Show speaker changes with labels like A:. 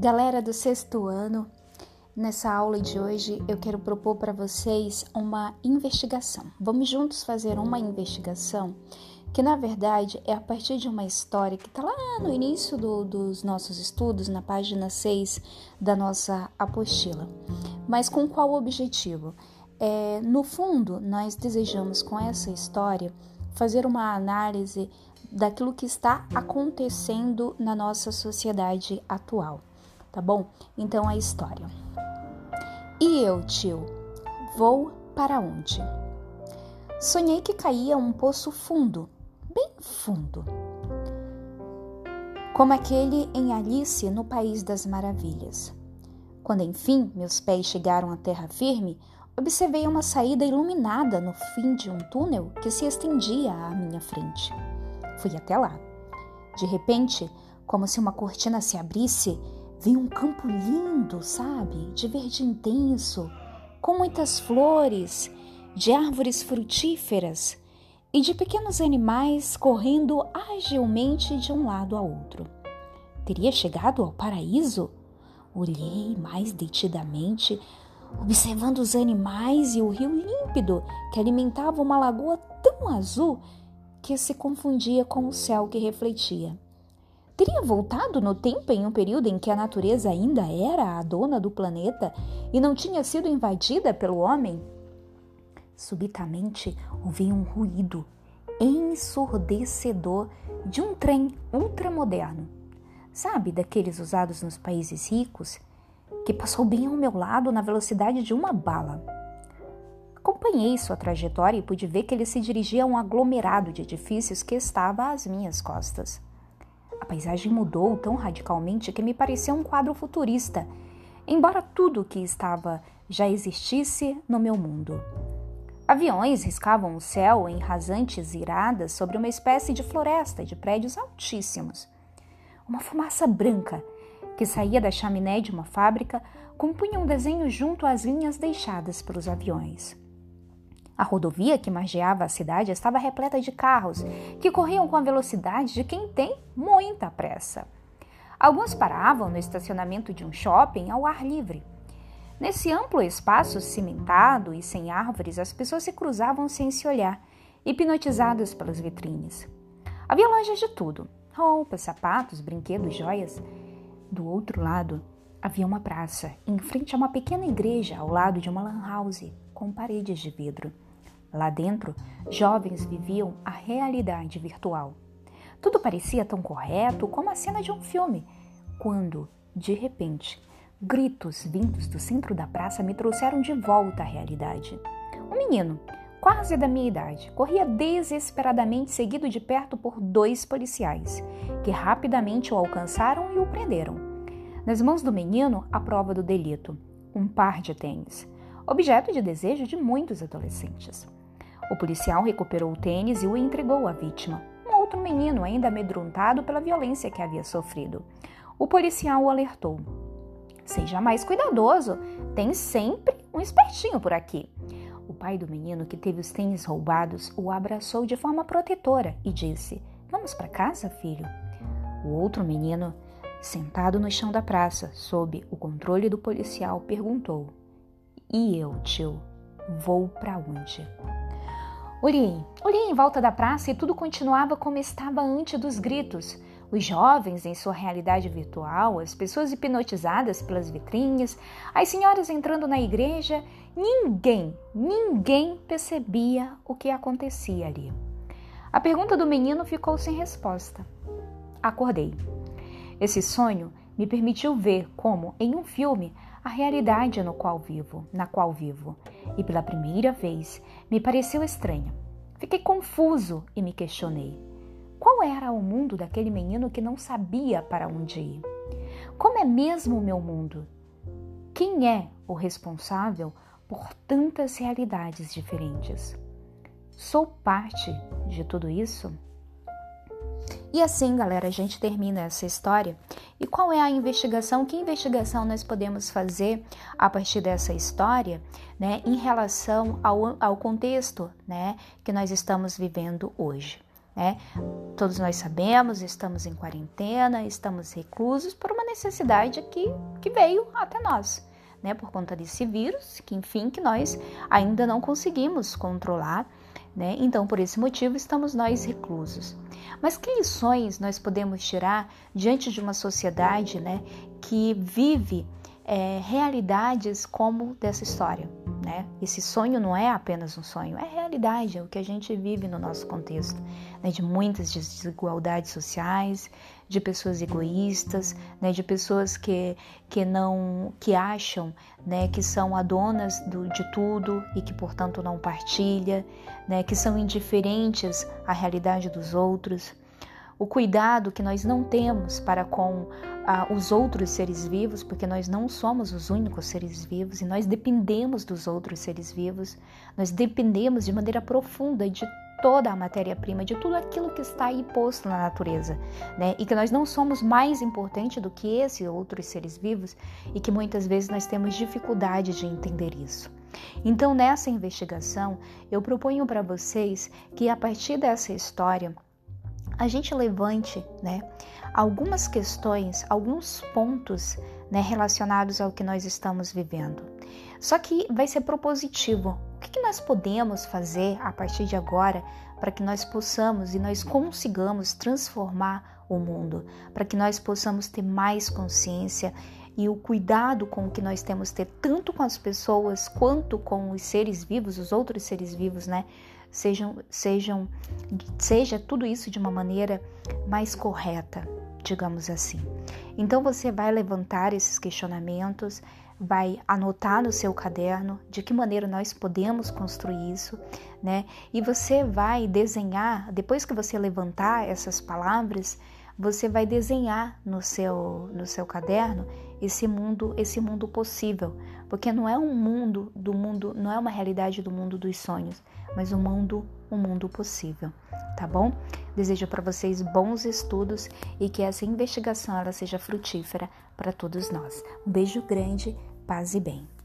A: Galera do sexto ano, nessa aula de hoje eu quero propor para vocês uma investigação. Vamos juntos fazer uma investigação que, na verdade, é a partir de uma história que está lá no início do, dos nossos estudos, na página 6 da nossa apostila. Mas com qual objetivo? É, no fundo, nós desejamos com essa história fazer uma análise daquilo que está acontecendo na nossa sociedade atual tá bom? Então a história. E eu, tio, vou para onde? Sonhei que caía um poço fundo, bem fundo, como aquele em Alice no País das Maravilhas. Quando enfim meus pés chegaram à terra firme, observei uma saída iluminada no fim de um túnel que se estendia à minha frente. Fui até lá. De repente, como se uma cortina se abrisse, Vi um campo lindo, sabe? De verde intenso, com muitas flores, de árvores frutíferas e de pequenos animais correndo agilmente de um lado a outro. Teria chegado ao paraíso? Olhei mais detidamente, observando os animais e o rio límpido que alimentava uma lagoa tão azul que se confundia com o céu que refletia. Teria voltado no tempo em um período em que a natureza ainda era a dona do planeta e não tinha sido invadida pelo homem? Subitamente ouvi um ruído ensurdecedor de um trem ultramoderno. Sabe, daqueles usados nos países ricos, que passou bem ao meu lado na velocidade de uma bala. Acompanhei sua trajetória e pude ver que ele se dirigia a um aglomerado de edifícios que estava às minhas costas. A paisagem mudou tão radicalmente que me pareceu um quadro futurista, embora tudo o que estava já existisse no meu mundo. Aviões riscavam o céu em rasantes iradas sobre uma espécie de floresta de prédios altíssimos. Uma fumaça branca que saía da chaminé de uma fábrica compunha um desenho junto às linhas deixadas pelos aviões. A rodovia que margeava a cidade estava repleta de carros que corriam com a velocidade de quem tem muita pressa. Alguns paravam no estacionamento de um shopping ao ar livre. Nesse amplo espaço cimentado e sem árvores, as pessoas se cruzavam sem se olhar, hipnotizadas pelas vitrines. Havia lojas de tudo: roupas, sapatos, brinquedos, joias. Do outro lado, havia uma praça, em frente a uma pequena igreja, ao lado de uma lan house, com paredes de vidro. Lá dentro, jovens viviam a realidade virtual. Tudo parecia tão correto como a cena de um filme, quando, de repente, gritos vindos do centro da praça me trouxeram de volta à realidade. Um menino, quase da minha idade, corria desesperadamente seguido de perto por dois policiais, que rapidamente o alcançaram e o prenderam. Nas mãos do menino, a prova do delito: um par de tênis, objeto de desejo de muitos adolescentes. O policial recuperou o tênis e o entregou à vítima, um outro menino ainda amedrontado pela violência que havia sofrido. O policial o alertou: Seja mais cuidadoso, tem sempre um espertinho por aqui. O pai do menino que teve os tênis roubados o abraçou de forma protetora e disse: Vamos para casa, filho? O outro menino, sentado no chão da praça, sob o controle do policial, perguntou: E eu, tio, vou para onde? Olhei, olhei em volta da praça e tudo continuava como estava antes dos gritos. Os jovens em sua realidade virtual, as pessoas hipnotizadas pelas vitrines, as senhoras entrando na igreja, ninguém, ninguém percebia o que acontecia ali. A pergunta do menino ficou sem resposta. Acordei. Esse sonho me permitiu ver como, em um filme, a realidade no qual vivo, na qual vivo, e pela primeira vez me pareceu estranha. Fiquei confuso e me questionei. Qual era o mundo daquele menino que não sabia para onde ir? Como é mesmo o meu mundo? Quem é o responsável por tantas realidades diferentes? Sou parte de tudo isso? E assim, galera, a gente termina essa história. E qual é a investigação? Que investigação nós podemos fazer a partir dessa história, né, em relação ao, ao contexto, né, que nós estamos vivendo hoje? né? Todos nós sabemos, estamos em quarentena, estamos reclusos por uma necessidade que, que veio até nós, né? Por conta desse vírus, que enfim, que nós ainda não conseguimos controlar, né? Então, por esse motivo, estamos nós reclusos. Mas que lições nós podemos tirar diante de uma sociedade, né, que vive é, realidades como dessa história? Né? Esse sonho não é apenas um sonho, é realidade, é o que a gente vive no nosso contexto, né? de muitas desigualdades sociais, de pessoas egoístas, né? de pessoas que, que não que acham né? que são a do, de tudo e que portanto não partilha, né? que são indiferentes à realidade dos outros o cuidado que nós não temos para com ah, os outros seres vivos, porque nós não somos os únicos seres vivos e nós dependemos dos outros seres vivos, nós dependemos de maneira profunda de toda a matéria-prima, de tudo aquilo que está aí posto na natureza, né? E que nós não somos mais importantes do que esses outros seres vivos e que muitas vezes nós temos dificuldade de entender isso. Então, nessa investigação, eu proponho para vocês que a partir dessa história, a gente levante né, algumas questões, alguns pontos né, relacionados ao que nós estamos vivendo. Só que vai ser propositivo. Que, que nós podemos fazer a partir de agora para que nós possamos e nós consigamos transformar o mundo, para que nós possamos ter mais consciência e o cuidado com que nós temos ter tanto com as pessoas quanto com os seres vivos, os outros seres vivos, né? sejam, sejam, seja tudo isso de uma maneira mais correta, digamos assim. Então você vai levantar esses questionamentos, vai anotar no seu caderno de que maneira nós podemos construir isso, né? E você vai desenhar, depois que você levantar essas palavras, você vai desenhar no seu no seu caderno esse mundo, esse mundo possível, porque não é um mundo do mundo, não é uma realidade do mundo dos sonhos, mas um mundo, um mundo possível, tá bom? Desejo para vocês bons estudos e que essa investigação ela seja frutífera para todos nós. Um beijo grande, paz e bem.